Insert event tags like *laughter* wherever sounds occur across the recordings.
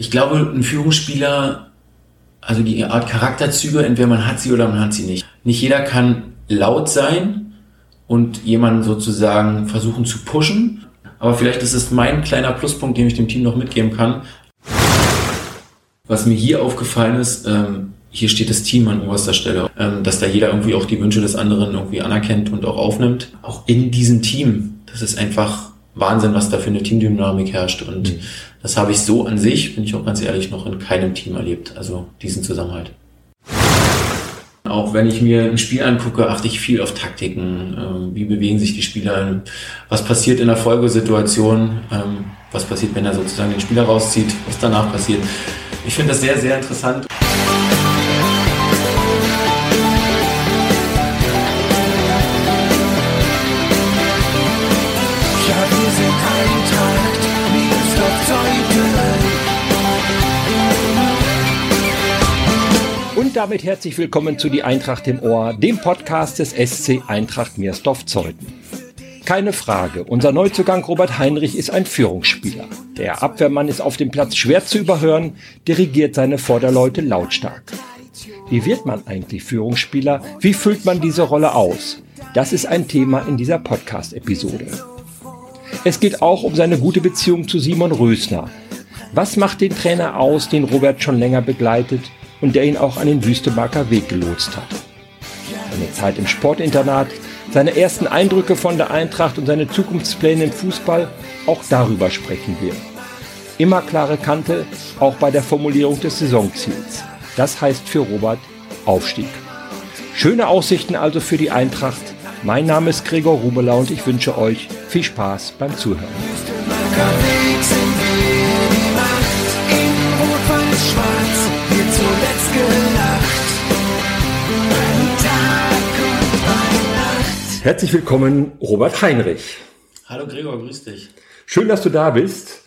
Ich glaube, ein Führungsspieler, also die Art Charakterzüge, entweder man hat sie oder man hat sie nicht. Nicht jeder kann laut sein und jemanden sozusagen versuchen zu pushen. Aber vielleicht ist es mein kleiner Pluspunkt, den ich dem Team noch mitgeben kann. Was mir hier aufgefallen ist, ähm, hier steht das Team an oberster Stelle, ähm, dass da jeder irgendwie auch die Wünsche des anderen irgendwie anerkennt und auch aufnimmt. Auch in diesem Team, das ist einfach Wahnsinn, was da für eine Teamdynamik herrscht. Und mhm. Das habe ich so an sich, bin ich auch ganz ehrlich, noch in keinem Team erlebt. Also diesen Zusammenhalt. Auch wenn ich mir ein Spiel angucke, achte ich viel auf Taktiken. Ähm, wie bewegen sich die Spieler? Was passiert in der Folgesituation? Ähm, was passiert, wenn er sozusagen den Spieler rauszieht? Was danach passiert? Ich finde das sehr, sehr interessant. Damit herzlich willkommen zu Die Eintracht im Ohr, dem Podcast des SC Eintracht Meersdorf-Zeuthen. Keine Frage, unser Neuzugang Robert Heinrich ist ein Führungsspieler. Der Abwehrmann ist auf dem Platz schwer zu überhören, dirigiert seine Vorderleute lautstark. Wie wird man eigentlich Führungsspieler? Wie füllt man diese Rolle aus? Das ist ein Thema in dieser Podcast-Episode. Es geht auch um seine gute Beziehung zu Simon Rösner. Was macht den Trainer aus, den Robert schon länger begleitet? Und der ihn auch an den Wüstemarker Weg gelotst hat. Seine Zeit im Sportinternat, seine ersten Eindrücke von der Eintracht und seine Zukunftspläne im Fußball, auch darüber sprechen wir. Immer klare Kante, auch bei der Formulierung des Saisonziels. Das heißt für Robert Aufstieg. Schöne Aussichten also für die Eintracht. Mein Name ist Gregor Rubeler und ich wünsche euch viel Spaß beim Zuhören. Herzlich willkommen, Robert Heinrich. Hallo Gregor, grüß dich. Schön, dass du da bist.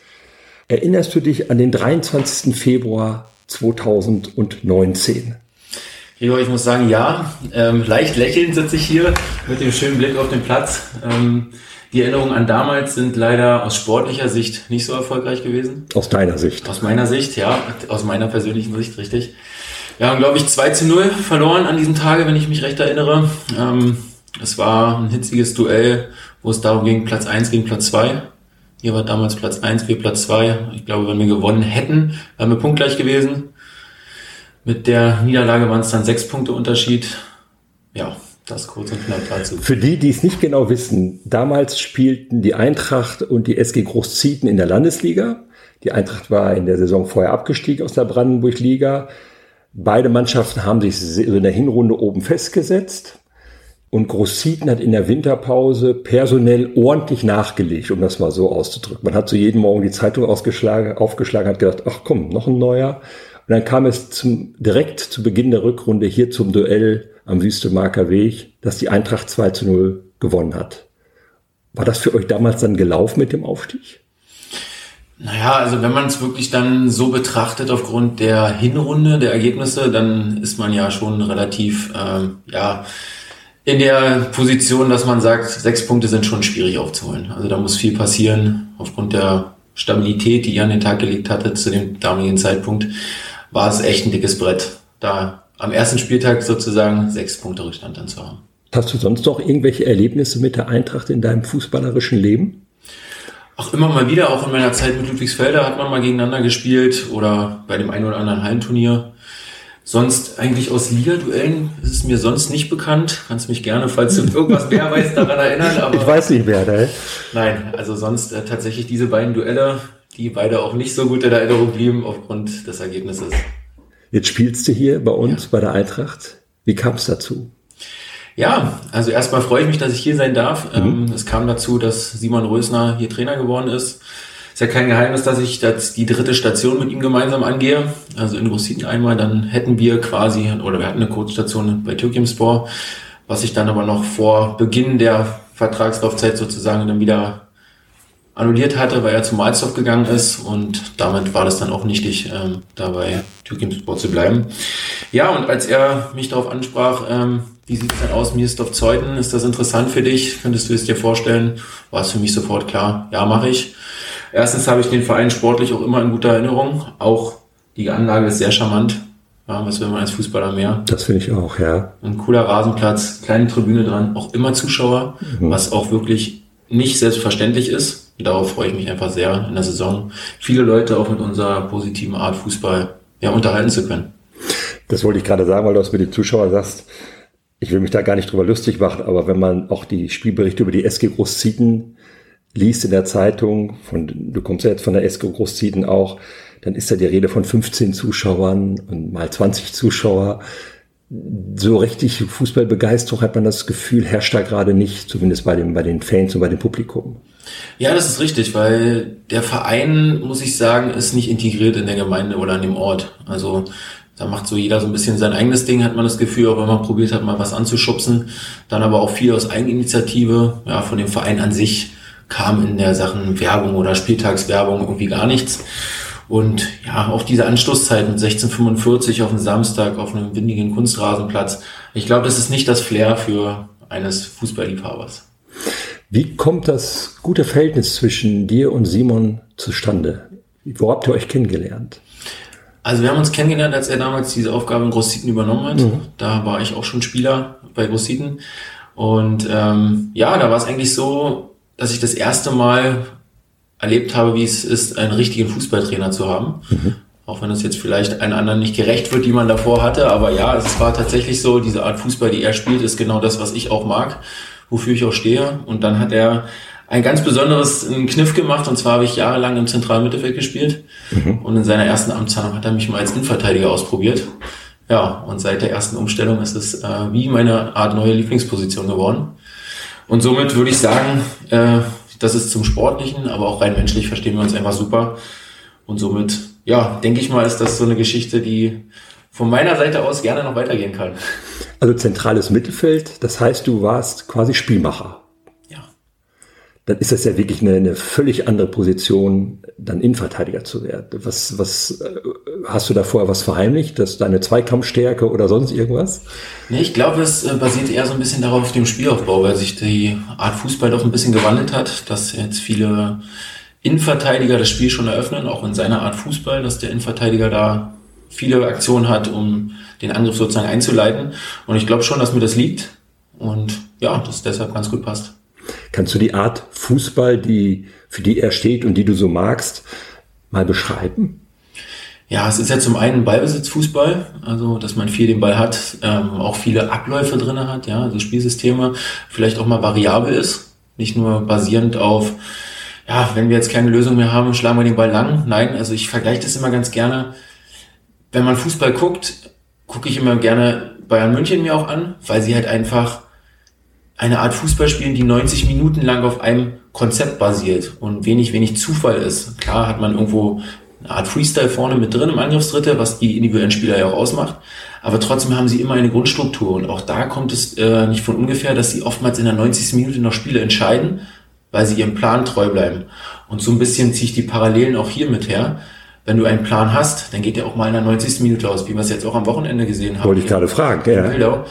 Erinnerst du dich an den 23. Februar 2019? Gregor, ich muss sagen, ja. Ähm, leicht lächelnd sitze ich hier mit dem schönen Blick auf den Platz. Ähm, die Erinnerungen an damals sind leider aus sportlicher Sicht nicht so erfolgreich gewesen. Aus deiner Sicht? Aus meiner Sicht, ja. Aus meiner persönlichen Sicht, richtig. Wir haben, glaube ich, 2 zu 0 verloren an diesem Tage, wenn ich mich recht erinnere. Ähm, es war ein hitziges Duell, wo es darum ging, Platz 1 gegen Platz 2. Hier war damals Platz 1, wir Platz 2. Ich glaube, wenn wir gewonnen hätten, wären wir punktgleich gewesen. Mit der Niederlage waren es dann sechs Punkte Unterschied. Ja, das kurz und knapp dazu. Für die, die es nicht genau wissen, damals spielten die Eintracht und die SG Großzieten in der Landesliga. Die Eintracht war in der Saison vorher abgestiegen aus der Brandenburg-Liga. Beide Mannschaften haben sich in der Hinrunde oben festgesetzt. Und Großzieten hat in der Winterpause personell ordentlich nachgelegt, um das mal so auszudrücken. Man hat so jeden Morgen die Zeitung ausgeschlagen, aufgeschlagen, hat gedacht, ach komm, noch ein neuer. Und dann kam es zum, direkt zu Beginn der Rückrunde hier zum Duell am Wüstemarker Weg, dass die Eintracht 2 zu 0 gewonnen hat. War das für euch damals dann gelaufen mit dem Aufstieg? Naja, also wenn man es wirklich dann so betrachtet aufgrund der Hinrunde, der Ergebnisse, dann ist man ja schon relativ, ähm, ja, in der Position, dass man sagt, sechs Punkte sind schon schwierig aufzuholen. Also da muss viel passieren. Aufgrund der Stabilität, die ihr an den Tag gelegt hattet zu dem damaligen Zeitpunkt, war es echt ein dickes Brett, da am ersten Spieltag sozusagen sechs Punkte Rückstand dann zu haben. Hast du sonst noch irgendwelche Erlebnisse mit der Eintracht in deinem fußballerischen Leben? Auch immer mal wieder, auch in meiner Zeit mit Ludwigsfelder hat man mal gegeneinander gespielt oder bei dem einen oder anderen Hallenturnier. Sonst eigentlich aus Liga-Duellen ist es mir sonst nicht bekannt. Kannst mich gerne, falls du irgendwas mehr *laughs* weißt, daran erinnern. Ich weiß nicht wer, ne? Nein, also sonst äh, tatsächlich diese beiden Duelle, die beide auch nicht so gut in Erinnerung blieben aufgrund des Ergebnisses. Jetzt spielst du hier bei uns, ja. bei der Eintracht. Wie kam es dazu? Ja, also erstmal freue ich mich, dass ich hier sein darf. Mhm. Ähm, es kam dazu, dass Simon Rösner hier Trainer geworden ist ist ja kein Geheimnis, dass ich das, die dritte Station mit ihm gemeinsam angehe. Also in Russiten einmal, dann hätten wir quasi, oder wir hatten eine Kurzstation bei Türkimspor, was sich dann aber noch vor Beginn der Vertragslaufzeit sozusagen dann wieder annulliert hatte, weil er zum Malzdorf gegangen ist und damit war das dann auch nichtig, ähm, da bei Türkimspor zu bleiben. Ja, und als er mich darauf ansprach, ähm, wie sieht es denn aus, Mirsdorf Zeuthen, ist das interessant für dich? Könntest du es dir vorstellen? War es für mich sofort klar, ja, mache ich. Erstens habe ich den Verein sportlich auch immer in guter Erinnerung. Auch die Anlage ist sehr charmant. Ja, was will man als Fußballer mehr? Das finde ich auch, ja. Ein cooler Rasenplatz, kleine Tribüne dran, auch immer Zuschauer, mhm. was auch wirklich nicht selbstverständlich ist. Und darauf freue ich mich einfach sehr in der Saison, viele Leute auch mit unserer positiven Art Fußball ja, unterhalten zu können. Das wollte ich gerade sagen, weil du es mit den Zuschauern sagst. Ich will mich da gar nicht drüber lustig machen, aber wenn man auch die Spielberichte über die SG Großzieten liest in der Zeitung, von, du kommst ja jetzt von der SG Großzieten auch, dann ist da die Rede von 15 Zuschauern und mal 20 Zuschauer. So richtig Fußballbegeisterung hat man das Gefühl, herrscht da gerade nicht, zumindest bei, dem, bei den Fans und bei dem Publikum. Ja, das ist richtig, weil der Verein, muss ich sagen, ist nicht integriert in der Gemeinde oder an dem Ort. Also da macht so jeder so ein bisschen sein eigenes Ding, hat man das Gefühl, auch wenn man probiert hat, mal was anzuschubsen. Dann aber auch viel aus Eigeninitiative, ja, von dem Verein an sich kam in der Sachen Werbung oder Spieltagswerbung irgendwie gar nichts. Und ja, auch diese Anstoßzeit mit 1645 auf einem Samstag auf einem windigen Kunstrasenplatz. Ich glaube, das ist nicht das Flair für eines Fußballliebhabers. Wie kommt das gute Verhältnis zwischen dir und Simon zustande? Wo habt ihr euch kennengelernt? Also wir haben uns kennengelernt, als er damals diese Aufgabe in Großzieten übernommen hat. Mhm. Da war ich auch schon Spieler bei Großzieten. Und ähm, ja, da war es eigentlich so, dass ich das erste Mal erlebt habe, wie es ist, einen richtigen Fußballtrainer zu haben. Mhm. Auch wenn es jetzt vielleicht einen anderen nicht gerecht wird, die man davor hatte. Aber ja, es war tatsächlich so, diese Art Fußball, die er spielt, ist genau das, was ich auch mag, wofür ich auch stehe. Und dann hat er ein ganz besonderes einen Kniff gemacht. Und zwar habe ich jahrelang im zentralen Mittelfeld gespielt. Mhm. Und in seiner ersten Amtshandlung hat er mich mal als Innenverteidiger ausprobiert. Ja, und seit der ersten Umstellung ist es äh, wie meine Art neue Lieblingsposition geworden. Und somit würde ich sagen, äh, das ist zum Sportlichen, aber auch rein menschlich verstehen wir uns einfach super. Und somit, ja, denke ich mal, ist das so eine Geschichte, die von meiner Seite aus gerne noch weitergehen kann. Also zentrales Mittelfeld, das heißt, du warst quasi Spielmacher dann ist das ja wirklich eine, eine völlig andere Position, dann Innenverteidiger zu werden. Was, was äh, hast du da vorher was verheimlicht, dass deine Zweikampfstärke oder sonst irgendwas? Nee, ich glaube, es äh, basiert eher so ein bisschen darauf auf dem Spielaufbau, weil sich die Art Fußball doch ein bisschen gewandelt hat, dass jetzt viele Innenverteidiger das Spiel schon eröffnen, auch in seiner Art Fußball, dass der Innenverteidiger da viele Aktionen hat, um den Angriff sozusagen einzuleiten. Und ich glaube schon, dass mir das liegt und ja, das deshalb ganz gut passt. Kannst du die Art Fußball, die, für die er steht und die du so magst, mal beschreiben? Ja, es ist ja zum einen Ballbesitzfußball, also dass man viel den Ball hat, ähm, auch viele Abläufe drinne hat, ja, also Spielsysteme, vielleicht auch mal variabel ist, nicht nur basierend auf, ja, wenn wir jetzt keine Lösung mehr haben, schlagen wir den Ball lang. Nein, also ich vergleiche das immer ganz gerne. Wenn man Fußball guckt, gucke ich immer gerne Bayern München mir auch an, weil sie halt einfach eine Art Fußball spielen, die 90 Minuten lang auf einem Konzept basiert und wenig, wenig Zufall ist. Klar hat man irgendwo eine Art Freestyle vorne mit drin im Angriffsdritte, was die individuellen Spieler ja auch ausmacht. Aber trotzdem haben sie immer eine Grundstruktur und auch da kommt es äh, nicht von ungefähr, dass sie oftmals in der 90. Minute noch Spiele entscheiden, weil sie ihrem Plan treu bleiben. Und so ein bisschen ziehe ich die Parallelen auch hier mit her. Wenn du einen Plan hast, dann geht der auch mal in der 90. Minute aus, wie wir es jetzt auch am Wochenende gesehen haben. Wollte ich gerade fragen, ja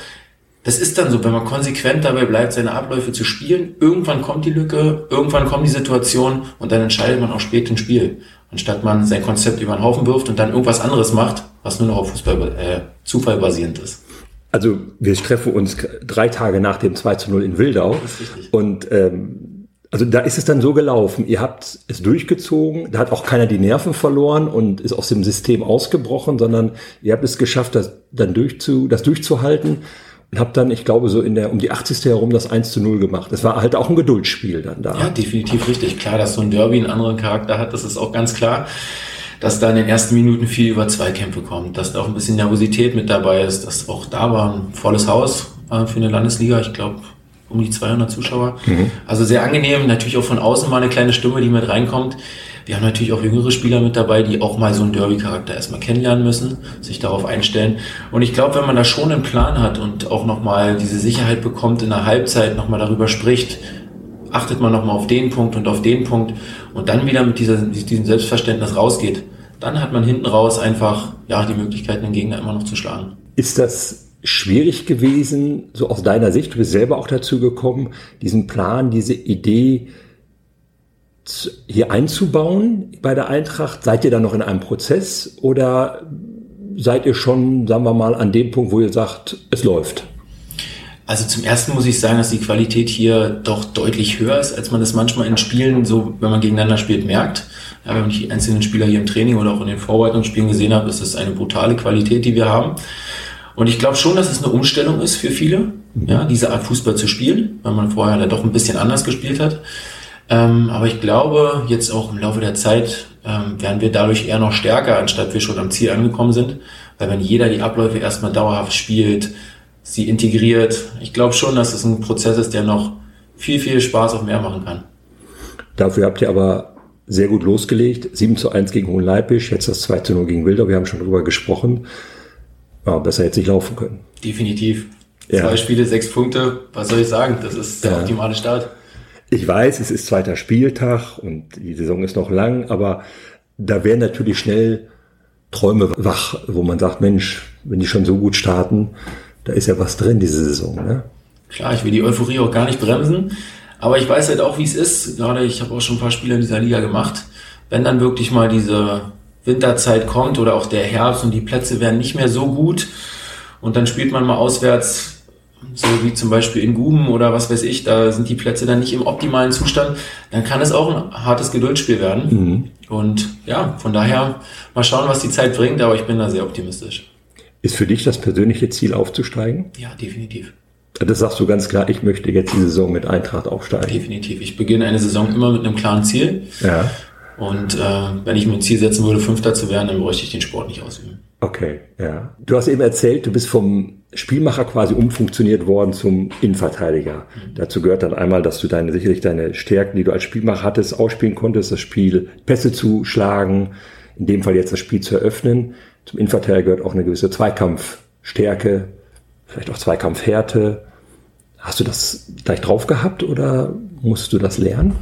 das ist dann so, wenn man konsequent dabei bleibt, seine Abläufe zu spielen, irgendwann kommt die Lücke, irgendwann kommt die Situation und dann entscheidet man auch spät im Spiel. Anstatt man sein Konzept über den Haufen wirft und dann irgendwas anderes macht, was nur noch auf Fußball, äh, Zufall basierend ist. Also wir treffen uns drei Tage nach dem 2 zu 0 in Wildau. Das ist richtig. Und ähm, also da ist es dann so gelaufen, ihr habt es durchgezogen, da hat auch keiner die Nerven verloren und ist aus dem System ausgebrochen, sondern ihr habt es geschafft, das dann durchzu, das durchzuhalten und habe dann, ich glaube, so in der um die 80. herum das 1 zu 0 gemacht. Es war halt auch ein Geduldsspiel dann da. Ja, definitiv richtig. Klar, dass so ein Derby einen anderen Charakter hat, das ist auch ganz klar. Dass da in den ersten Minuten viel über Zweikämpfe kommt, dass da auch ein bisschen Nervosität mit dabei ist, dass auch da war ein volles Haus äh, für eine Landesliga. Ich glaube, um die 200 Zuschauer. Mhm. Also sehr angenehm. Natürlich auch von außen mal eine kleine Stimme, die mit reinkommt. Wir haben natürlich auch jüngere Spieler mit dabei, die auch mal so einen Derby-Charakter erstmal kennenlernen müssen, sich darauf einstellen. Und ich glaube, wenn man da schon einen Plan hat und auch nochmal diese Sicherheit bekommt, in der Halbzeit nochmal darüber spricht, achtet man nochmal auf den Punkt und auf den Punkt und dann wieder mit, dieser, diesem Selbstverständnis rausgeht, dann hat man hinten raus einfach ja, die Möglichkeit, den Gegner immer noch zu schlagen. Ist das schwierig gewesen, so aus deiner Sicht, du bist selber auch dazu gekommen, diesen Plan, diese Idee hier einzubauen bei der Eintracht? Seid ihr da noch in einem Prozess oder seid ihr schon, sagen wir mal, an dem Punkt, wo ihr sagt, es läuft? Also zum ersten muss ich sagen, dass die Qualität hier doch deutlich höher ist, als man das manchmal in Spielen, so wenn man gegeneinander spielt, merkt. Ja, wenn ich die einzelnen Spieler hier im Training oder auch in den Vorbereitungsspielen gesehen habe, ist es eine brutale Qualität, die wir haben. Und ich glaube schon, dass es eine Umstellung ist für viele, ja, diese Art Fußball zu spielen, weil man vorher da doch ein bisschen anders gespielt hat. Ähm, aber ich glaube, jetzt auch im Laufe der Zeit ähm, werden wir dadurch eher noch stärker, anstatt wir schon am Ziel angekommen sind. Weil wenn jeder die Abläufe erstmal dauerhaft spielt, sie integriert, ich glaube schon, dass es ein Prozess ist, der noch viel, viel Spaß auf mehr machen kann. Dafür habt ihr aber sehr gut losgelegt. 7 zu 1 gegen Hohenleipisch, jetzt das 2 zu 0 gegen Wilder. Wir haben schon drüber gesprochen. Ja, besser hätte nicht laufen können. Definitiv. Ja. Zwei Spiele, sechs Punkte. Was soll ich sagen? Das ist der ja. optimale Start. Ich weiß, es ist zweiter Spieltag und die Saison ist noch lang, aber da werden natürlich schnell Träume wach, wo man sagt, Mensch, wenn die schon so gut starten, da ist ja was drin diese Saison. Ne? Klar, ich will die Euphorie auch gar nicht bremsen, aber ich weiß halt auch, wie es ist. Gerade ich habe auch schon ein paar Spiele in dieser Liga gemacht. Wenn dann wirklich mal diese Winterzeit kommt oder auch der Herbst und die Plätze werden nicht mehr so gut und dann spielt man mal auswärts so wie zum Beispiel in Guben oder was weiß ich, da sind die Plätze dann nicht im optimalen Zustand, dann kann es auch ein hartes Geduldsspiel werden. Mhm. Und ja, von daher mal schauen, was die Zeit bringt, aber ich bin da sehr optimistisch. Ist für dich das persönliche Ziel aufzusteigen? Ja, definitiv. Das sagst du ganz klar, ich möchte jetzt die Saison mit Eintracht aufsteigen. Definitiv. Ich beginne eine Saison immer mit einem klaren Ziel. Ja. Und äh, wenn ich mir ein Ziel setzen würde, Fünfter zu werden, dann bräuchte ich den Sport nicht ausüben. Okay, ja. Du hast eben erzählt, du bist vom Spielmacher quasi umfunktioniert worden zum Innenverteidiger. Mhm. Dazu gehört dann einmal, dass du deine, sicherlich deine Stärken, die du als Spielmacher hattest, ausspielen konntest, das Spiel Pässe zu schlagen, in dem Fall jetzt das Spiel zu eröffnen. Zum Innenverteidiger gehört auch eine gewisse Zweikampfstärke, vielleicht auch Zweikampfhärte. Hast du das gleich drauf gehabt oder musst du das lernen?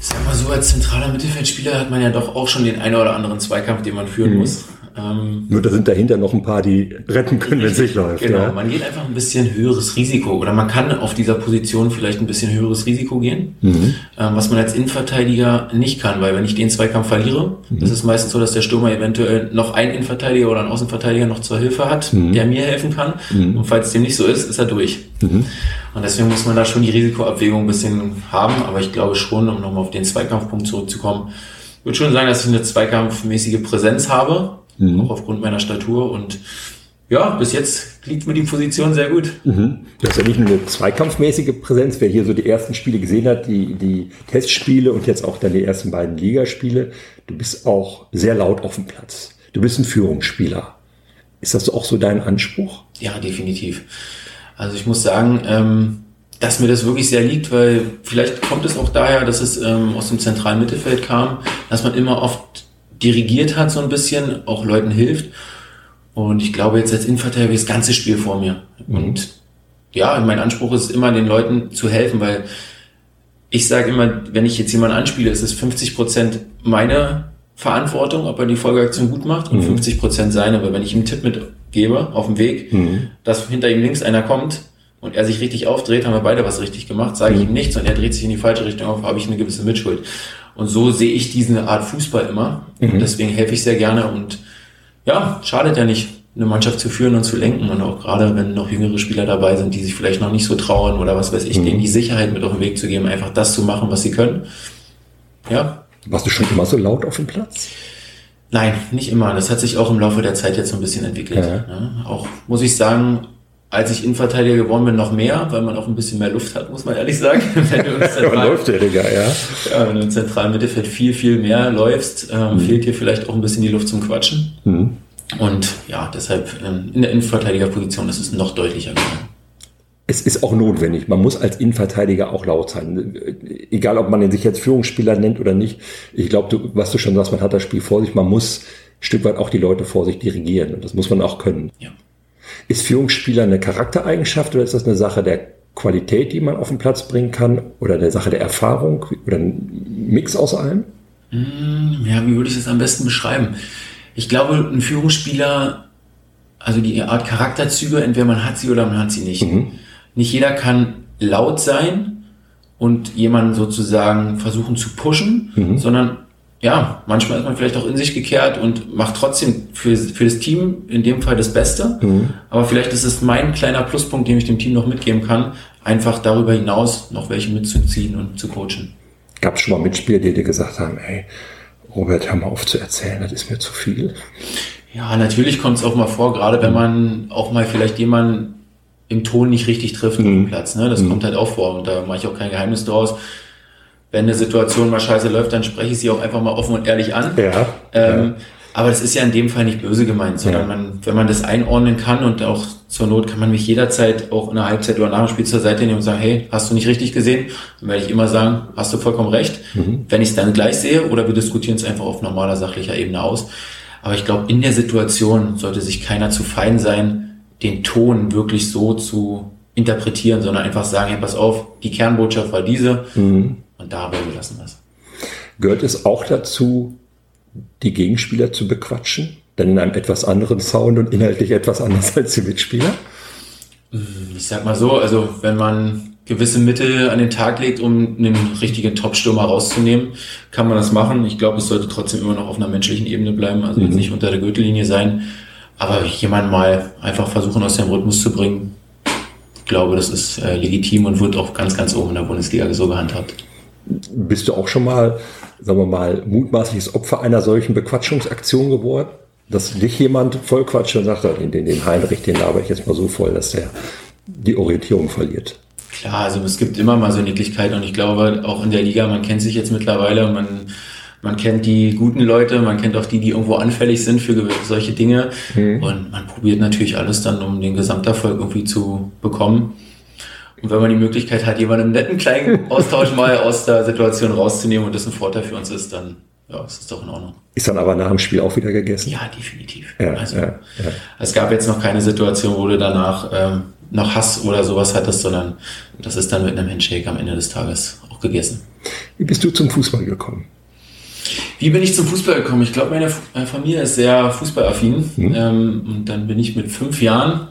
Ich sag mal so, als zentraler Mittelfeldspieler hat man ja doch auch schon den einen oder anderen Zweikampf, den man führen mhm. muss. Ähm, Nur da sind dahinter noch ein paar, die retten können, wenn es nicht läuft. Genau, ja. man geht einfach ein bisschen höheres Risiko oder man kann auf dieser Position vielleicht ein bisschen höheres Risiko gehen, mhm. ähm, was man als Innenverteidiger nicht kann, weil wenn ich den Zweikampf verliere, mhm. das ist meistens so, dass der Stürmer eventuell noch einen Innenverteidiger oder einen Außenverteidiger noch zur Hilfe hat, mhm. der mir helfen kann. Mhm. Und falls dem nicht so ist, ist er durch. Mhm. Und deswegen muss man da schon die Risikoabwägung ein bisschen haben, aber ich glaube schon, um nochmal auf den Zweikampfpunkt zurückzukommen, würde schon sagen, dass ich eine zweikampfmäßige Präsenz habe, mhm. auch aufgrund meiner Statur und ja, bis jetzt liegt mir die Position sehr gut. Mhm. Du hast ja nicht nur eine zweikampfmäßige Präsenz, wer hier so die ersten Spiele gesehen hat, die, die Testspiele und jetzt auch dann die ersten beiden Ligaspiele. Du bist auch sehr laut auf dem Platz. Du bist ein Führungsspieler. Ist das auch so dein Anspruch? Ja, definitiv. Also ich muss sagen, ähm, dass mir das wirklich sehr liegt, weil vielleicht kommt es auch daher, dass es ähm, aus dem zentralen Mittelfeld kam, dass man immer oft dirigiert hat so ein bisschen, auch Leuten hilft. Und ich glaube jetzt als Innenverteidiger das ganze Spiel vor mir. Mhm. Und ja, mein Anspruch ist immer, den Leuten zu helfen, weil ich sage immer, wenn ich jetzt jemanden anspiele, ist es 50 Prozent meine Verantwortung, ob er die Folgeaktion gut macht und mhm. 50 Prozent seine, weil wenn ich ihm einen Tipp mitgebe auf dem Weg, mhm. dass hinter ihm links einer kommt und er sich richtig aufdreht, haben wir beide was richtig gemacht, sage ich mhm. ihm nichts und er dreht sich in die falsche Richtung auf, habe ich eine gewisse Mitschuld. Und so sehe ich diese Art Fußball immer. Mhm. Und deswegen helfe ich sehr gerne und ja, schadet ja nicht, eine Mannschaft zu führen und zu lenken. Und auch gerade, wenn noch jüngere Spieler dabei sind, die sich vielleicht noch nicht so trauen oder was weiß ich, mhm. denen die Sicherheit mit auf den Weg zu geben, einfach das zu machen, was sie können. Ja. Warst du schon immer so laut auf dem Platz? Nein, nicht immer. Das hat sich auch im Laufe der Zeit jetzt so ein bisschen entwickelt. Ja. Ja, auch, muss ich sagen, als ich Innenverteidiger geworden bin, noch mehr, weil man auch ein bisschen mehr Luft hat, muss man ehrlich sagen. *laughs* wenn du zentral, Luftjähriger, ja. ja. Wenn du im zentralen Mittelfeld viel, viel mehr läufst, ähm, mhm. fehlt dir vielleicht auch ein bisschen die Luft zum Quatschen. Mhm. Und ja, deshalb ähm, in der Innenverteidigerposition ist es noch deutlicher geworden. Es ist auch notwendig. Man muss als Innenverteidiger auch laut sein. Egal, ob man sich jetzt Führungsspieler nennt oder nicht. Ich glaube, was du schon sagst, man hat das Spiel vor sich. Man muss ein Stück weit auch die Leute vor sich dirigieren. Und das muss man auch können. Ja. Ist Führungsspieler eine Charaktereigenschaft oder ist das eine Sache der Qualität, die man auf den Platz bringen kann oder eine Sache der Erfahrung oder ein Mix aus allem? Mm, ja, wie würde ich das am besten beschreiben? Ich glaube, ein Führungsspieler, also die Art Charakterzüge, entweder man hat sie oder man hat sie nicht. Mhm. Nicht jeder kann laut sein und jemanden sozusagen versuchen zu pushen, mhm. sondern ja, manchmal ist man vielleicht auch in sich gekehrt und macht trotzdem für, für das Team in dem Fall das Beste. Mhm. Aber vielleicht ist es mein kleiner Pluspunkt, den ich dem Team noch mitgeben kann, einfach darüber hinaus noch welche mitzuziehen und zu coachen. Gab es schon mal Mitspieler, die dir gesagt haben, ey, Robert, hör mal auf zu erzählen, das ist mir zu viel? Ja, natürlich kommt es auch mal vor, gerade wenn mhm. man auch mal vielleicht jemanden im Ton nicht richtig trifft mhm. auf dem Platz. Ne? Das mhm. kommt halt auch vor und da mache ich auch kein Geheimnis draus wenn eine Situation mal scheiße läuft, dann spreche ich sie auch einfach mal offen und ehrlich an. Ja, ähm, ja. Aber das ist ja in dem Fall nicht böse gemeint, sondern ja. man, wenn man das einordnen kann und auch zur Not kann man mich jederzeit auch in der Halbzeit oder nach dem Spiel zur Seite nehmen und sagen, hey, hast du nicht richtig gesehen? Dann werde ich immer sagen, hast du vollkommen recht. Mhm. Wenn ich es dann gleich sehe oder wir diskutieren es einfach auf normaler sachlicher Ebene aus. Aber ich glaube, in der Situation sollte sich keiner zu fein sein, den Ton wirklich so zu interpretieren, sondern einfach sagen, hey, pass auf, die Kernbotschaft war diese. Mhm. Und dabei belassen wir es. Gehört es auch dazu, die Gegenspieler zu bequatschen? Dann in einem etwas anderen Sound und inhaltlich etwas anders als die Mitspieler? Hm, ich sag mal so, also wenn man gewisse Mittel an den Tag legt, um einen richtigen Top-Stürmer rauszunehmen, kann man das machen. Ich glaube, es sollte trotzdem immer noch auf einer menschlichen Ebene bleiben, also mhm. jetzt nicht unter der Gürtellinie sein. Aber jemanden mal einfach versuchen, aus dem Rhythmus zu bringen, ich glaube, das ist äh, legitim und wird auch ganz, ganz oben in der Bundesliga so gehandhabt. Bist du auch schon mal, sagen wir mal, mutmaßliches Opfer einer solchen Bequatschungsaktion geworden? Dass dich jemand vollquatscht und sagt, den, den, Heinrich, den laber ich jetzt mal so voll, dass der die Orientierung verliert. Klar, also es gibt immer mal so Nicklichkeiten und ich glaube auch in der Liga, man kennt sich jetzt mittlerweile und man, man kennt die guten Leute, man kennt auch die, die irgendwo anfällig sind für solche Dinge mhm. und man probiert natürlich alles dann, um den Gesamterfolg irgendwie zu bekommen. Und wenn man die Möglichkeit hat, jemanden im netten kleinen Austausch *laughs* mal aus der Situation rauszunehmen und das ein Vorteil für uns ist, dann ja, ist das doch in Ordnung. Ist dann aber nach dem Spiel auch wieder gegessen? Ja, definitiv. Ja, also ja, ja. es gab jetzt noch keine Situation, wo du danach ähm, noch Hass oder sowas hattest, sondern das ist dann mit einem Handshake am Ende des Tages auch gegessen. Wie bist du zum Fußball gekommen? Wie bin ich zum Fußball gekommen? Ich glaube, meine Familie ist sehr fußballaffin. Mhm. Ähm, und dann bin ich mit fünf Jahren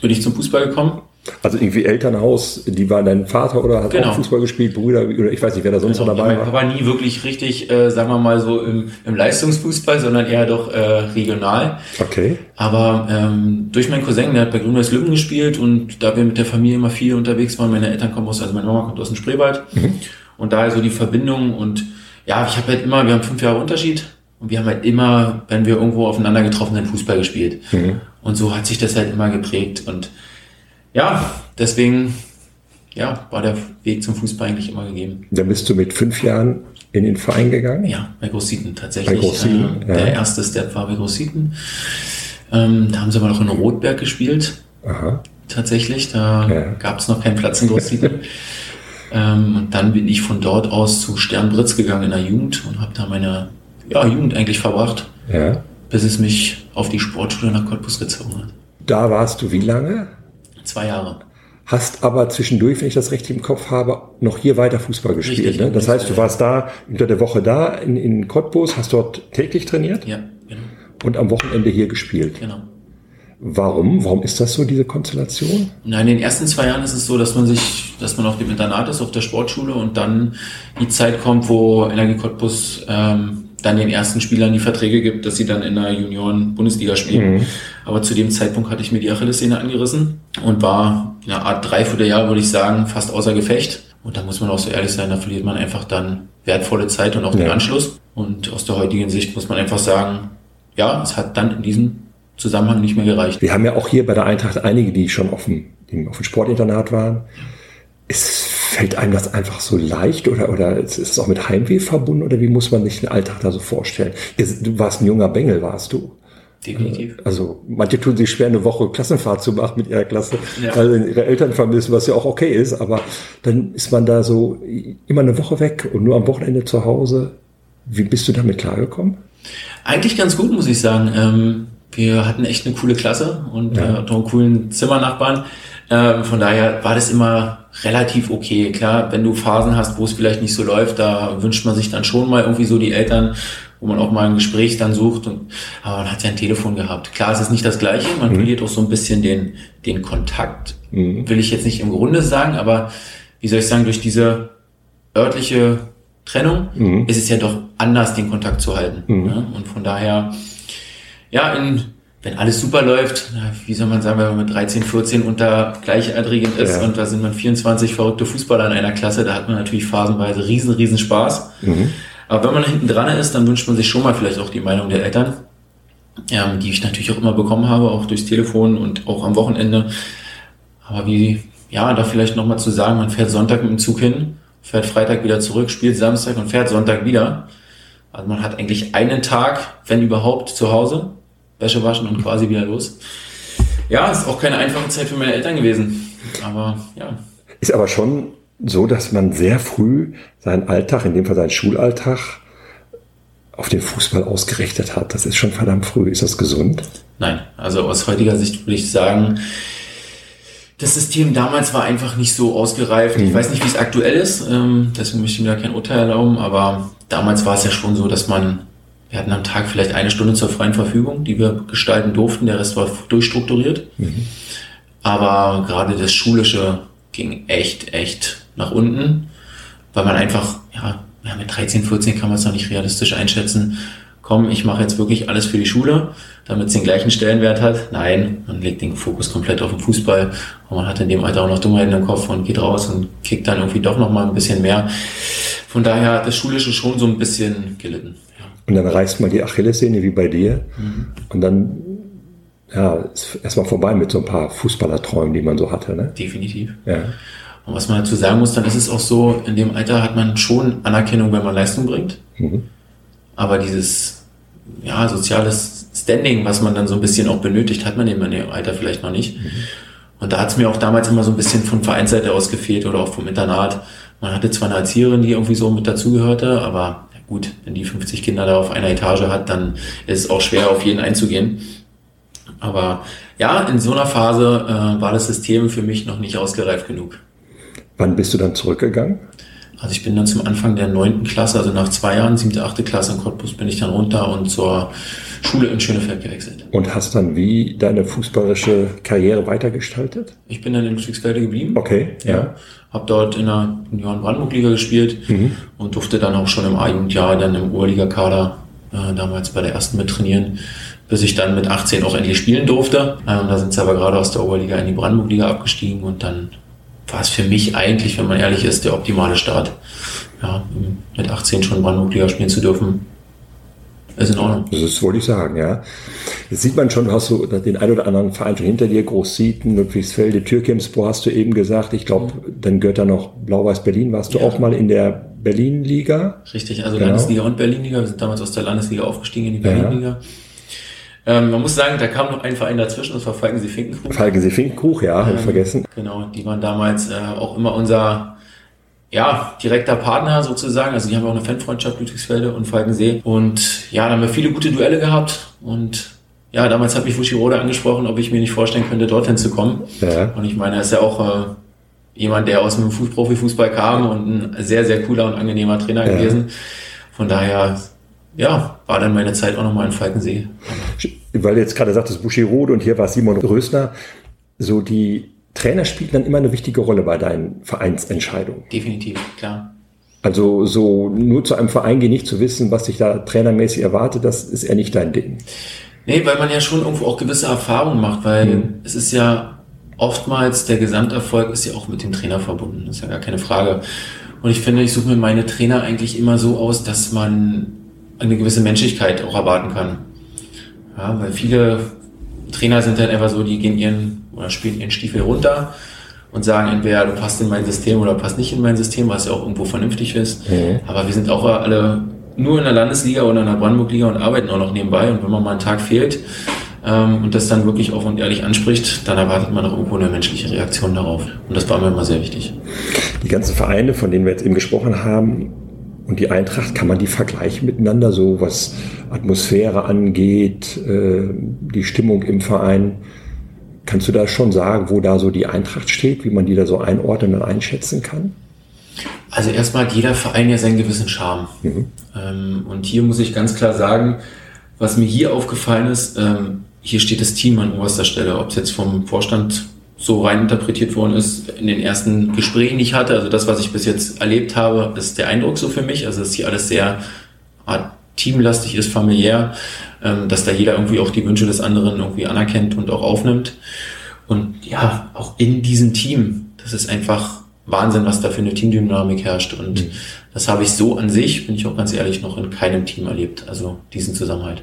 bin ich zum Fußball gekommen. Also irgendwie Elternhaus, die war dein Vater oder hat genau. auch Fußball gespielt, Brüder oder ich weiß nicht, wer da sonst genau. noch dabei war. Mein Papa nie wirklich richtig, äh, sagen wir mal so im, im Leistungsfußball, sondern eher doch äh, regional. Okay. Aber ähm, durch meinen Cousin, der hat bei Grünweiß Lübben gespielt und da wir mit der Familie immer viel unterwegs waren, meine Eltern kommen aus, also meine Mama kommt aus dem Spreewald mhm. und daher so die Verbindung und ja, ich habe halt immer, wir haben fünf Jahre Unterschied und wir haben halt immer, wenn wir irgendwo aufeinander getroffen sind, Fußball gespielt. Mhm. Und so hat sich das halt immer geprägt und ja, deswegen ja, war der Weg zum Fußball eigentlich immer gegeben. Dann bist du mit fünf Jahren in den Verein gegangen? Ja, bei Großsieten tatsächlich. Bei Großsieten, äh, ja. Der erste Step war bei Großsieten. Ähm, da haben sie aber noch in Rotberg gespielt. Aha. Tatsächlich, da ja. gab es noch keinen Platz in Großsieten. *laughs* ähm, und dann bin ich von dort aus zu Sternbritz gegangen in der Jugend und habe da meine ja, Jugend eigentlich verbracht, ja. bis es mich auf die Sportschule nach Cottbus gezogen hat. Da warst du wie lange? Zwei Jahre. Hast aber zwischendurch, wenn ich das richtig im Kopf habe, noch hier weiter Fußball gespielt. Richtig, ne? Das heißt, du warst da unter der Woche da in, in Cottbus, hast dort täglich trainiert? Ja, genau. Und am Wochenende hier gespielt? Genau. Warum? Warum ist das so, diese Konstellation? Nein, in den ersten zwei Jahren ist es so, dass man sich, dass man auf dem Internat ist, auf der Sportschule und dann die Zeit kommt, wo Energie Cottbus ähm, dann den ersten Spielern die Verträge gibt, dass sie dann in der Junioren-Bundesliga spielen. Mhm. Aber zu dem Zeitpunkt hatte ich mir die Achillessehne angerissen und war in einer Art Dreivierteljahr, würde ich sagen, fast außer Gefecht. Und da muss man auch so ehrlich sein, da verliert man einfach dann wertvolle Zeit und auch ja. den Anschluss. Und aus der heutigen Sicht muss man einfach sagen, ja, es hat dann in diesem Zusammenhang nicht mehr gereicht. Wir haben ja auch hier bei der Eintracht einige, die schon auf dem, auf dem Sportinternat waren. Es fällt einem das einfach so leicht oder, oder ist es auch mit Heimweh verbunden oder wie muss man sich den Alltag da so vorstellen? Du warst ein junger Bengel, warst du? Definitiv. Äh, also manche tun sich schwer, eine Woche Klassenfahrt zu machen mit ihrer Klasse, ja. weil ihre Eltern vermissen, was ja auch okay ist, aber dann ist man da so immer eine Woche weg und nur am Wochenende zu Hause. Wie bist du damit klargekommen? Eigentlich ganz gut, muss ich sagen. Ähm, wir hatten echt eine coole Klasse und ja. äh, einen coolen Zimmernachbarn. Ähm, von daher war das immer relativ okay. Klar, wenn du Phasen hast, wo es vielleicht nicht so läuft, da wünscht man sich dann schon mal irgendwie so die Eltern, wo man auch mal ein Gespräch dann sucht. Und, aber man hat ja ein Telefon gehabt. Klar, es ist nicht das Gleiche. Man mhm. verliert auch so ein bisschen den, den Kontakt. Mhm. Will ich jetzt nicht im Grunde sagen, aber wie soll ich sagen, durch diese örtliche Trennung mhm. ist es ja doch anders, den Kontakt zu halten. Mhm. Ne? Und von daher, ja, in, wenn alles super läuft, wie soll man sagen, wenn man mit 13, 14 unter Gleichaltrigen ist ja. und da sind man 24 verrückte Fußballer in einer Klasse, da hat man natürlich phasenweise riesen, riesen Spaß. Mhm. Aber wenn man hinten dran ist, dann wünscht man sich schon mal vielleicht auch die Meinung der Eltern, ähm, die ich natürlich auch immer bekommen habe, auch durchs Telefon und auch am Wochenende. Aber wie, ja, da vielleicht nochmal zu sagen, man fährt Sonntag mit dem Zug hin, fährt Freitag wieder zurück, spielt Samstag und fährt Sonntag wieder. Also man hat eigentlich einen Tag, wenn überhaupt, zu Hause, Wäsche waschen und quasi wieder los. Ja, ist auch keine einfache Zeit für meine Eltern gewesen. Aber ja. Ist aber schon so, dass man sehr früh seinen Alltag, in dem Fall seinen Schulalltag, auf den Fußball ausgerichtet hat. Das ist schon verdammt früh. Ist das gesund? Nein, also aus heutiger Sicht würde ich sagen, das System damals war einfach nicht so ausgereift. Mhm. Ich weiß nicht, wie es aktuell ist, ähm, deswegen möchte ich mir da kein Urteil erlauben, aber damals war es ja schon so, dass man, wir hatten am Tag vielleicht eine Stunde zur freien Verfügung, die wir gestalten durften, der Rest war durchstrukturiert. Mhm. Aber gerade das Schulische ging echt, echt nach unten, weil man einfach, ja, ja mit 13, 14 kann man es noch nicht realistisch einschätzen, komm, ich mache jetzt wirklich alles für die Schule, damit es den gleichen Stellenwert hat. Nein, man legt den Fokus komplett auf den Fußball und man hat in dem Alter auch noch Dummheiten im Kopf und geht raus und kickt dann irgendwie doch noch mal ein bisschen mehr. Von daher hat das Schulische schon so ein bisschen gelitten. Und dann reißt man die Achillessehne wie bei dir mhm. und dann ja, ist erstmal vorbei mit so ein paar Fußballerträumen, die man so hatte. Ne? Definitiv. Ja. Und was man dazu sagen muss, dann ist es auch so, in dem Alter hat man schon Anerkennung, wenn man Leistung bringt. Mhm. Aber dieses ja, soziales Standing, was man dann so ein bisschen auch benötigt, hat man in meinem Alter vielleicht noch nicht. Mhm. Und da hat es mir auch damals immer so ein bisschen von Vereinsseite aus gefehlt oder auch vom Internat. Man hatte zwar eine Erzieherin, die irgendwie so mit dazugehörte, aber gut, wenn die 50 Kinder da auf einer Etage hat, dann ist es auch schwer, auf jeden einzugehen. Aber ja, in so einer Phase äh, war das System für mich noch nicht ausgereift genug. Wann bist du dann zurückgegangen? Also ich bin dann zum Anfang der neunten Klasse, also nach zwei Jahren, siebte, achte Klasse in Cottbus, bin ich dann runter und zur Schule in Schönefeld gewechselt. Und hast dann wie deine fußballerische Karriere weitergestaltet? Ich bin dann in Ludwigsfelde geblieben. Okay, ja. ja. Hab dort in der Junioren-Brandenburg-Liga gespielt mhm. und durfte dann auch schon im A-Jugendjahr dann im Oberliga-Kader äh, damals bei der ersten mit trainieren, bis ich dann mit 18 auch endlich spielen durfte. Ähm, da sind sie aber gerade aus der Oberliga in die Brandenburg-Liga abgestiegen und dann war es für mich eigentlich, wenn man ehrlich ist, der optimale Start. Ja, mit 18 schon Brandenburg-Liga spielen zu dürfen, ist in Ordnung. Das wollte ich sagen, ja. Jetzt sieht man schon, du hast so den ein oder anderen Verein schon hinter dir, Großsieten, Ludwigsfelde, Türkimspor hast du eben gesagt. Ich glaube, dann gehört da noch Blau-Weiß Berlin. Warst du ja. auch mal in der Berlin-Liga? Richtig, also genau. Landesliga und Berlin-Liga. Wir sind damals aus der Landesliga aufgestiegen in die Berlin-Liga. Ja. Ähm, man muss sagen, da kam noch ein Verein dazwischen, das war Falkensee Finkenkrug. Falkensee Finkenkrug, ja, ähm, habe ich vergessen. Genau, die waren damals äh, auch immer unser ja, direkter Partner sozusagen. Also die haben auch eine Fanfreundschaft, Ludwigsfelde und Falkensee. Und ja, da haben wir viele gute Duelle gehabt. Und ja, damals hat mich Fushirode angesprochen, ob ich mir nicht vorstellen könnte, dorthin zu kommen. Ja. Und ich meine, er ist ja auch äh, jemand, der aus dem Profifußball kam und ein sehr, sehr cooler und angenehmer Trainer ja. gewesen. Von daher ja, war dann meine Zeit auch nochmal in Falkensee. Weil du jetzt gerade sagtest, Buschirode und hier war Simon Rösner, so die Trainer spielen dann immer eine wichtige Rolle bei deinen Vereinsentscheidungen. Definitiv, klar. Also so nur zu einem Verein gehen, nicht zu wissen, was sich da trainermäßig erwartet, das ist eher nicht dein Ding. Nee, weil man ja schon irgendwo auch gewisse Erfahrungen macht, weil mhm. es ist ja oftmals der Gesamterfolg ist ja auch mit dem Trainer verbunden, das ist ja gar keine Frage. Und ich finde, ich suche mir meine Trainer eigentlich immer so aus, dass man eine gewisse Menschlichkeit auch erwarten kann. Ja, weil viele Trainer sind halt einfach so, die gehen ihren oder spielen ihren Stiefel runter und sagen entweder du passt in mein System oder passt nicht in mein System, was ja auch irgendwo vernünftig ist. Mhm. Aber wir sind auch alle nur in der Landesliga oder in der Brandenburg-Liga und arbeiten auch noch nebenbei. Und wenn man mal einen Tag fehlt ähm, und das dann wirklich offen und ehrlich anspricht, dann erwartet man auch irgendwo eine menschliche Reaktion darauf. Und das war mir immer sehr wichtig. Die ganzen Vereine, von denen wir jetzt eben gesprochen haben, und die Eintracht, kann man die vergleichen miteinander, so was Atmosphäre angeht, äh, die Stimmung im Verein? Kannst du da schon sagen, wo da so die Eintracht steht, wie man die da so einordnen und einschätzen kann? Also erstmal hat jeder Verein ja seinen gewissen Charme. Mhm. Ähm, und hier muss ich ganz klar sagen, was mir hier aufgefallen ist, ähm, hier steht das Team an oberster Stelle, ob es jetzt vom Vorstand so rein interpretiert worden ist in den ersten Gesprächen, die ich hatte. Also das, was ich bis jetzt erlebt habe, ist der Eindruck so für mich. Also dass hier alles sehr Art teamlastig ist, familiär, ähm, dass da jeder irgendwie auch die Wünsche des anderen irgendwie anerkennt und auch aufnimmt. Und ja, auch in diesem Team, das ist einfach Wahnsinn, was da für eine Teamdynamik herrscht. Und mhm. das habe ich so an sich, bin ich auch ganz ehrlich, noch in keinem Team erlebt. Also diesen Zusammenhalt.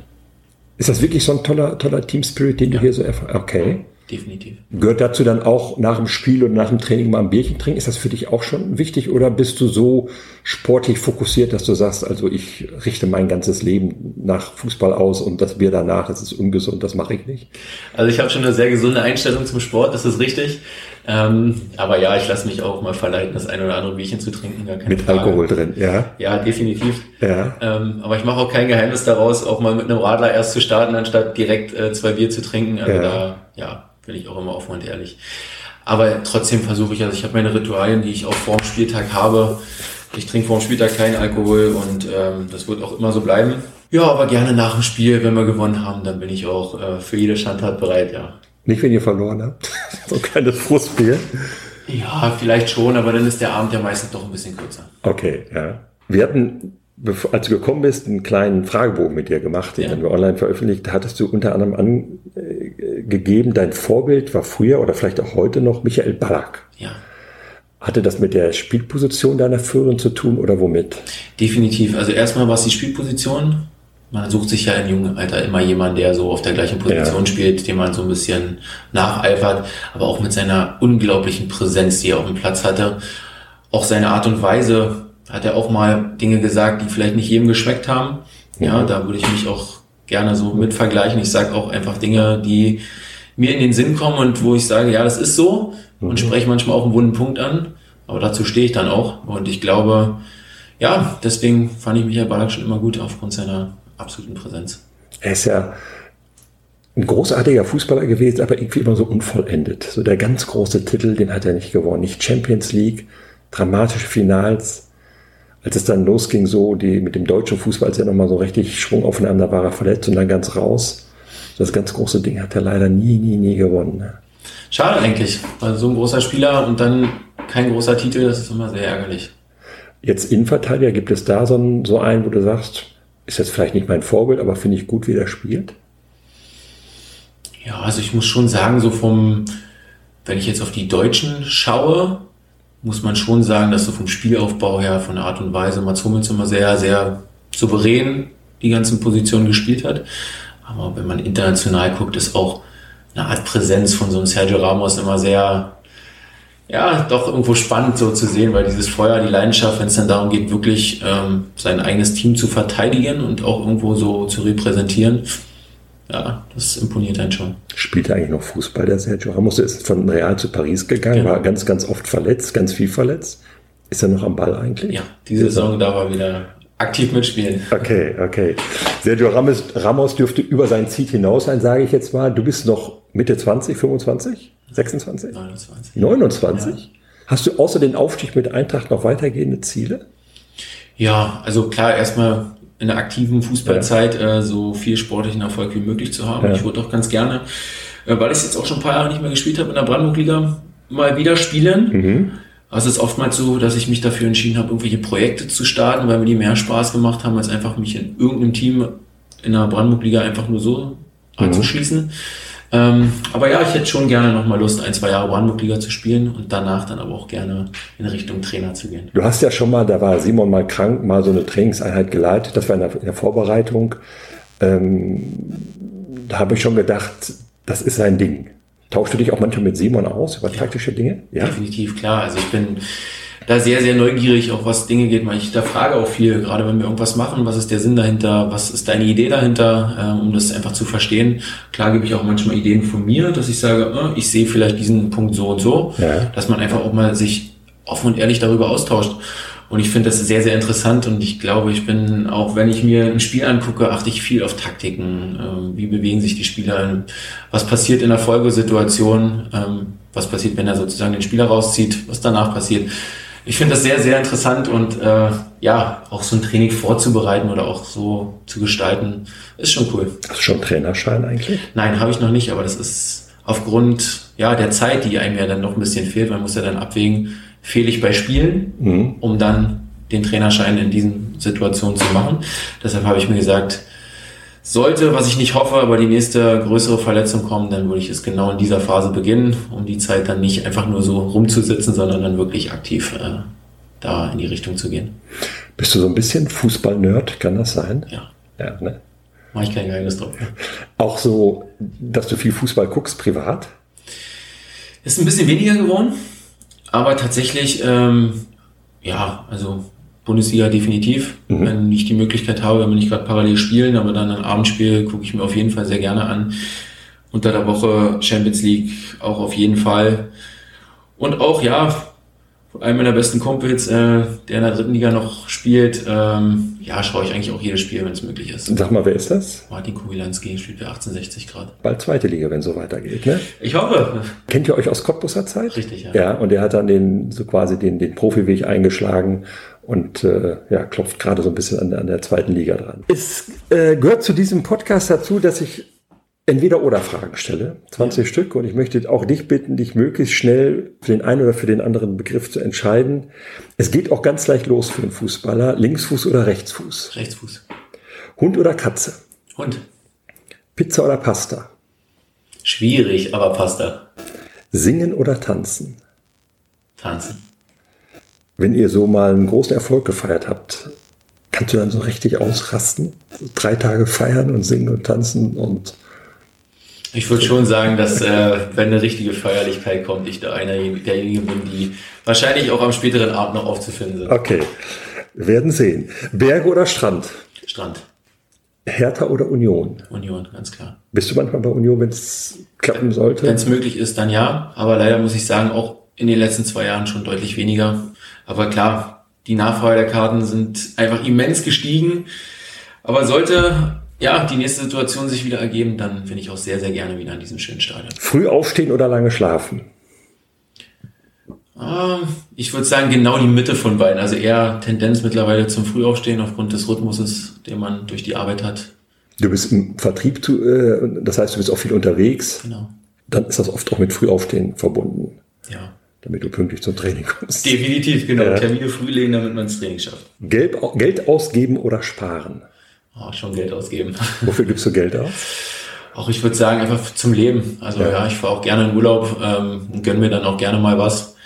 Ist das wirklich so ein toller, toller Team-Spirit, den ja. du hier so erfährst? Okay definitiv. Gehört dazu dann auch nach dem Spiel und nach dem Training mal ein Bierchen trinken? Ist das für dich auch schon wichtig oder bist du so sportlich fokussiert, dass du sagst, also ich richte mein ganzes Leben nach Fußball aus und das Bier danach, das ist ungesund, das mache ich nicht? Also ich habe schon eine sehr gesunde Einstellung zum Sport, das ist richtig. Ähm, aber ja, ich lasse mich auch mal verleiten, das ein oder andere Bierchen zu trinken. Mit Frage. Alkohol drin, ja. Ja, definitiv. Ja. Ähm, aber ich mache auch kein Geheimnis daraus, auch mal mit einem Radler erst zu starten, anstatt direkt äh, zwei Bier zu trinken. Also ja. da, ja, bin ich auch immer offen und ehrlich. Aber trotzdem versuche ich, also ich habe meine Ritualien, die ich auch vor dem Spieltag habe. Ich trinke vor dem Spieltag keinen Alkohol und ähm, das wird auch immer so bleiben. Ja, aber gerne nach dem Spiel, wenn wir gewonnen haben, dann bin ich auch äh, für jede Schandtat bereit, ja. Nicht, wenn ihr verloren habt. *laughs* so ein kleines Frustbier. Ja, vielleicht schon, aber dann ist der Abend ja meistens doch ein bisschen kürzer. Okay, ja. Wir hatten als du gekommen bist, einen kleinen Fragebogen mit dir gemacht, den ja. wir online veröffentlicht. Da hattest du unter anderem angegeben, dein Vorbild war früher oder vielleicht auch heute noch Michael Ballack. Ja. Hatte das mit der Spielposition deiner Führerin zu tun oder womit? Definitiv. Also erstmal war es die Spielposition. Man sucht sich ja im jungen Alter immer jemanden, der so auf der gleichen Position ja. spielt, dem man so ein bisschen nacheifert, aber auch mit seiner unglaublichen Präsenz, die er auf dem Platz hatte. Auch seine Art und Weise, hat er auch mal Dinge gesagt, die vielleicht nicht jedem geschmeckt haben. Ja, da würde ich mich auch gerne so mit vergleichen. Ich sage auch einfach Dinge, die mir in den Sinn kommen und wo ich sage, ja, das ist so und mhm. spreche manchmal auch einen wunden Punkt an. Aber dazu stehe ich dann auch. Und ich glaube, ja, deswegen fand ich Michael Ballack schon immer gut aufgrund seiner absoluten Präsenz. Er ist ja ein großartiger Fußballer gewesen, aber irgendwie immer so unvollendet. So der ganz große Titel, den hat er nicht gewonnen. Nicht Champions League, dramatische Finals, als es dann losging, so die mit dem deutschen Fußball, als er nochmal so richtig Schwung aufeinander war, er verletzt und dann ganz raus. Das ganz große Ding hat er leider nie, nie, nie gewonnen. Ne? Schade eigentlich, weil so ein großer Spieler und dann kein großer Titel, das ist immer sehr ärgerlich. Jetzt Innenverteidiger, gibt es da so einen, so einen, wo du sagst, ist jetzt vielleicht nicht mein Vorbild, aber finde ich gut, wie der spielt? Ja, also ich muss schon sagen, so vom, wenn ich jetzt auf die Deutschen schaue, muss man schon sagen, dass so vom Spielaufbau her, von der Art und Weise, Mats Hummels immer sehr, sehr souverän die ganzen Positionen gespielt hat. Aber wenn man international guckt, ist auch eine Art Präsenz von so einem Sergio Ramos immer sehr, ja, doch irgendwo spannend so zu sehen, weil dieses Feuer, die Leidenschaft, wenn es dann darum geht, wirklich ähm, sein eigenes Team zu verteidigen und auch irgendwo so zu repräsentieren, ja, das imponiert einen schon. Spielt er eigentlich noch Fußball, der Sergio Ramos? Er ist von Real zu Paris gegangen, genau. war ganz, ganz oft verletzt, ganz viel verletzt. Ist er noch am Ball eigentlich? Ja, diese Saison darf er wieder aktiv mitspielen. Okay, okay. Sergio Ramos, Ramos dürfte über sein Ziel hinaus sein, sage ich jetzt mal. Du bist noch Mitte 20, 25, 26? 29. 29? Ja. Hast du außer den Aufstieg mit Eintracht noch weitergehende Ziele? Ja, also klar, erstmal in der aktiven Fußballzeit ja. äh, so viel sportlichen Erfolg wie möglich zu haben. Ja. Ich würde auch ganz gerne, äh, weil ich jetzt auch schon ein paar Jahre nicht mehr gespielt habe in der Brandenburg-Liga, mal wieder spielen. Mhm. Also es ist oftmals so, dass ich mich dafür entschieden habe, irgendwelche Projekte zu starten, weil mir die mehr Spaß gemacht haben, als einfach mich in irgendeinem Team in der Brandenburg-Liga einfach nur so mhm. anzuschließen. Ähm, aber ja, ich hätte schon gerne nochmal Lust, ein, zwei Jahre Brandenburg-Liga zu spielen und danach dann aber auch gerne in Richtung Trainer zu gehen. Du hast ja schon mal, da war Simon mal krank, mal so eine Trainingseinheit geleitet. Das war in der, in der Vorbereitung. Ähm, da habe ich schon gedacht, das ist sein Ding. Tauschst du dich auch manchmal mit Simon aus über ja, taktische Dinge? Ja, definitiv, klar. Also ich bin da sehr, sehr neugierig, auch was Dinge geht. Ich da frage auch viel, gerade wenn wir irgendwas machen, was ist der Sinn dahinter, was ist deine Idee dahinter, äh, um das einfach zu verstehen. Klar gebe ich auch manchmal Ideen von mir, dass ich sage, äh, ich sehe vielleicht diesen Punkt so und so, ja. dass man einfach auch mal sich offen und ehrlich darüber austauscht. Und ich finde das sehr, sehr interessant und ich glaube, ich bin, auch wenn ich mir ein Spiel angucke, achte ich viel auf Taktiken. Ähm, wie bewegen sich die Spieler? Was passiert in der Folgesituation? Ähm, was passiert, wenn er sozusagen den Spieler rauszieht? Was danach passiert? Ich finde das sehr, sehr interessant und äh, ja, auch so ein Training vorzubereiten oder auch so zu gestalten, ist schon cool. Hast du schon Trainerschein eigentlich? Nein, habe ich noch nicht, aber das ist aufgrund ja, der Zeit, die einem ja dann noch ein bisschen fehlt, man muss ja dann abwägen, fehle ich bei Spielen, mhm. um dann den Trainerschein in diesen Situationen zu machen. Deshalb habe ich mir gesagt, sollte, was ich nicht hoffe, aber die nächste größere Verletzung kommen, dann würde ich es genau in dieser Phase beginnen, um die Zeit dann nicht einfach nur so rumzusitzen, sondern dann wirklich aktiv äh, da in die Richtung zu gehen. Bist du so ein bisschen Fußball-Nerd, kann das sein? Ja. Ja, ne? Mache ich kein Geheimnis drauf. Auch so, dass du viel Fußball guckst, privat? Ist ein bisschen weniger geworden, aber tatsächlich, ähm, ja, also Bundesliga definitiv. Mhm. Wenn ich die Möglichkeit habe, wenn wir nicht gerade parallel spielen, aber dann ein Abendspiel gucke ich mir auf jeden Fall sehr gerne an. Unter der Woche Champions League auch auf jeden Fall. Und auch, ja, einem meiner besten Kumpels, äh, der in der dritten Liga noch spielt, ähm, ja, schaue ich eigentlich auch jedes Spiel, wenn es möglich ist. Sag mal, wer ist das? Martin Kubilanski spielt bei 1860 gerade. Bald zweite Liga, wenn so weitergeht, ne? Ich hoffe. Kennt ihr euch aus Cottbusser Zeit? Richtig, ja. Ja, und der hat dann den, so quasi den, den Profiweg eingeschlagen und äh, ja, klopft gerade so ein bisschen an, an der zweiten Liga dran. Es äh, gehört zu diesem Podcast dazu, dass ich entweder oder Fragen stelle, 20 ja. Stück, und ich möchte auch dich bitten, dich möglichst schnell für den einen oder für den anderen Begriff zu entscheiden. Es geht auch ganz leicht los für einen Fußballer. Linksfuß oder Rechtsfuß? Rechtsfuß. Hund oder Katze? Hund. Pizza oder Pasta? Schwierig, aber Pasta. Singen oder tanzen? Tanzen. Wenn ihr so mal einen großen Erfolg gefeiert habt, kannst du dann so richtig ausrasten? drei Tage feiern und singen und tanzen und ich würde schon sagen, dass äh, wenn eine richtige Feierlichkeit kommt, ich da einer derjenigen bin, die wahrscheinlich auch am späteren Abend noch aufzufinden sind. Okay, wir werden sehen. Berge oder Strand? Strand. Hertha oder Union? Union, ganz klar. Bist du manchmal bei Union, wenn es klappen sollte? Wenn es möglich ist, dann ja. Aber leider muss ich sagen, auch in den letzten zwei Jahren schon deutlich weniger. Aber klar, die Nachfrage der Karten sind einfach immens gestiegen. Aber sollte ja, die nächste Situation sich wieder ergeben, dann bin ich auch sehr, sehr gerne wieder in diesem schönen Stadion. Früh aufstehen oder lange schlafen? Ah, ich würde sagen, genau die Mitte von beiden. Also eher Tendenz mittlerweile zum Frühaufstehen aufgrund des Rhythmuses, den man durch die Arbeit hat. Du bist im Vertrieb, äh, das heißt, du bist auch viel unterwegs. Genau. Dann ist das oft auch mit Frühaufstehen verbunden. Ja. Damit du pünktlich zum Training kommst. Definitiv, genau. Ja. Termine früh legen, damit man das Training schafft. Geld, Geld ausgeben oder sparen? Oh, schon Geld ausgeben. Wofür gibst du Geld aus? Auch ich würde sagen, einfach zum Leben. Also ja, ja ich fahre auch gerne in Urlaub ähm, und gönne mir dann auch gerne mal was.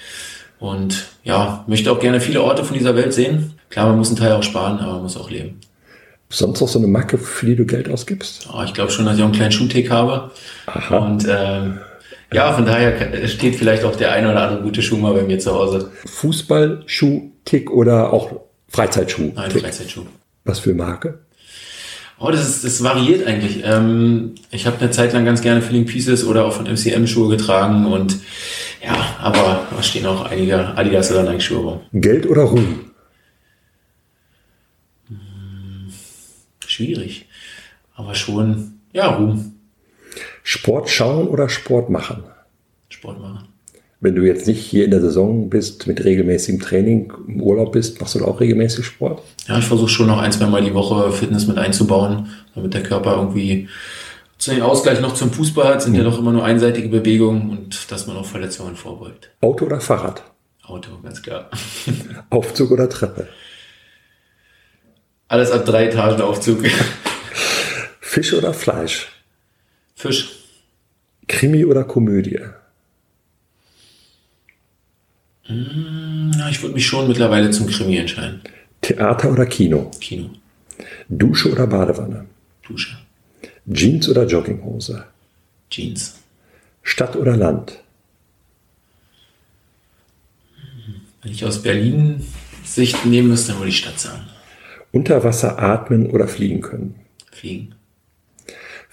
Und ja, möchte auch gerne viele Orte von dieser Welt sehen. Klar, man muss einen Teil auch sparen, aber man muss auch leben. Sonst noch so eine Macke, für die du Geld ausgibst? Oh, ich glaube schon, dass ich auch einen kleinen Schuhtick habe. Aha. Und ähm, ja, von daher steht vielleicht auch der eine oder andere gute Schuh mal bei mir zu Hause. Fußball, Schuh-Tick oder auch Freizeitschuh? Nein, Freizeitschuh. Was für Marke? Oh, das, ist, das variiert eigentlich. Ähm, ich habe eine Zeit lang ganz gerne Feeling Pieces oder auch von MCM Schuhe getragen und ja, aber da stehen auch einige Adidas oder Nike Schuhe rum. Geld oder Ruhm? Hm, schwierig, aber schon, ja, Ruhm. Sport schauen oder Sport machen? Sport machen. Wenn du jetzt nicht hier in der Saison bist, mit regelmäßigem Training, im Urlaub bist, machst du da auch regelmäßig Sport? Ja, ich versuche schon noch ein, zwei Mal die Woche Fitness mit einzubauen, damit der Körper irgendwie zu den Ausgleich noch zum Fußball hat, sind mhm. ja doch immer nur einseitige Bewegungen und dass man auch Verletzungen vorbeugt. Auto oder Fahrrad? Auto, ganz klar. *laughs* Aufzug oder Treppe? Alles ab drei Etagen Aufzug. Fisch oder Fleisch? Fisch. Krimi oder Komödie? Hm, ich würde mich schon mittlerweile zum Krimi entscheiden. Theater oder Kino? Kino. Dusche oder Badewanne? Dusche. Jeans oder Jogginghose? Jeans. Stadt oder Land? Wenn ich aus Berlin Sicht nehmen müsste, dann würde ich Stadt sagen. Unter Wasser atmen oder fliegen können? Fliegen.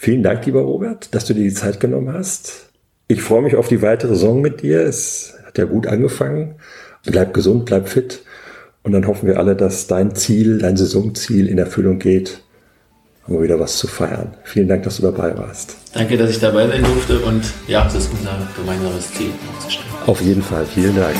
Vielen Dank, lieber Robert, dass du dir die Zeit genommen hast. Ich freue mich auf die weitere Saison mit dir. Es hat ja gut angefangen. Bleib gesund, bleib fit. Und dann hoffen wir alle, dass dein Ziel, dein Saisonziel in Erfüllung geht. Haben wir wieder was zu feiern. Vielen Dank, dass du dabei warst. Danke, dass ich dabei sein durfte und ja, das ist unser gemeinsames Ziel aufzustellen. Auf jeden Fall. Vielen Dank.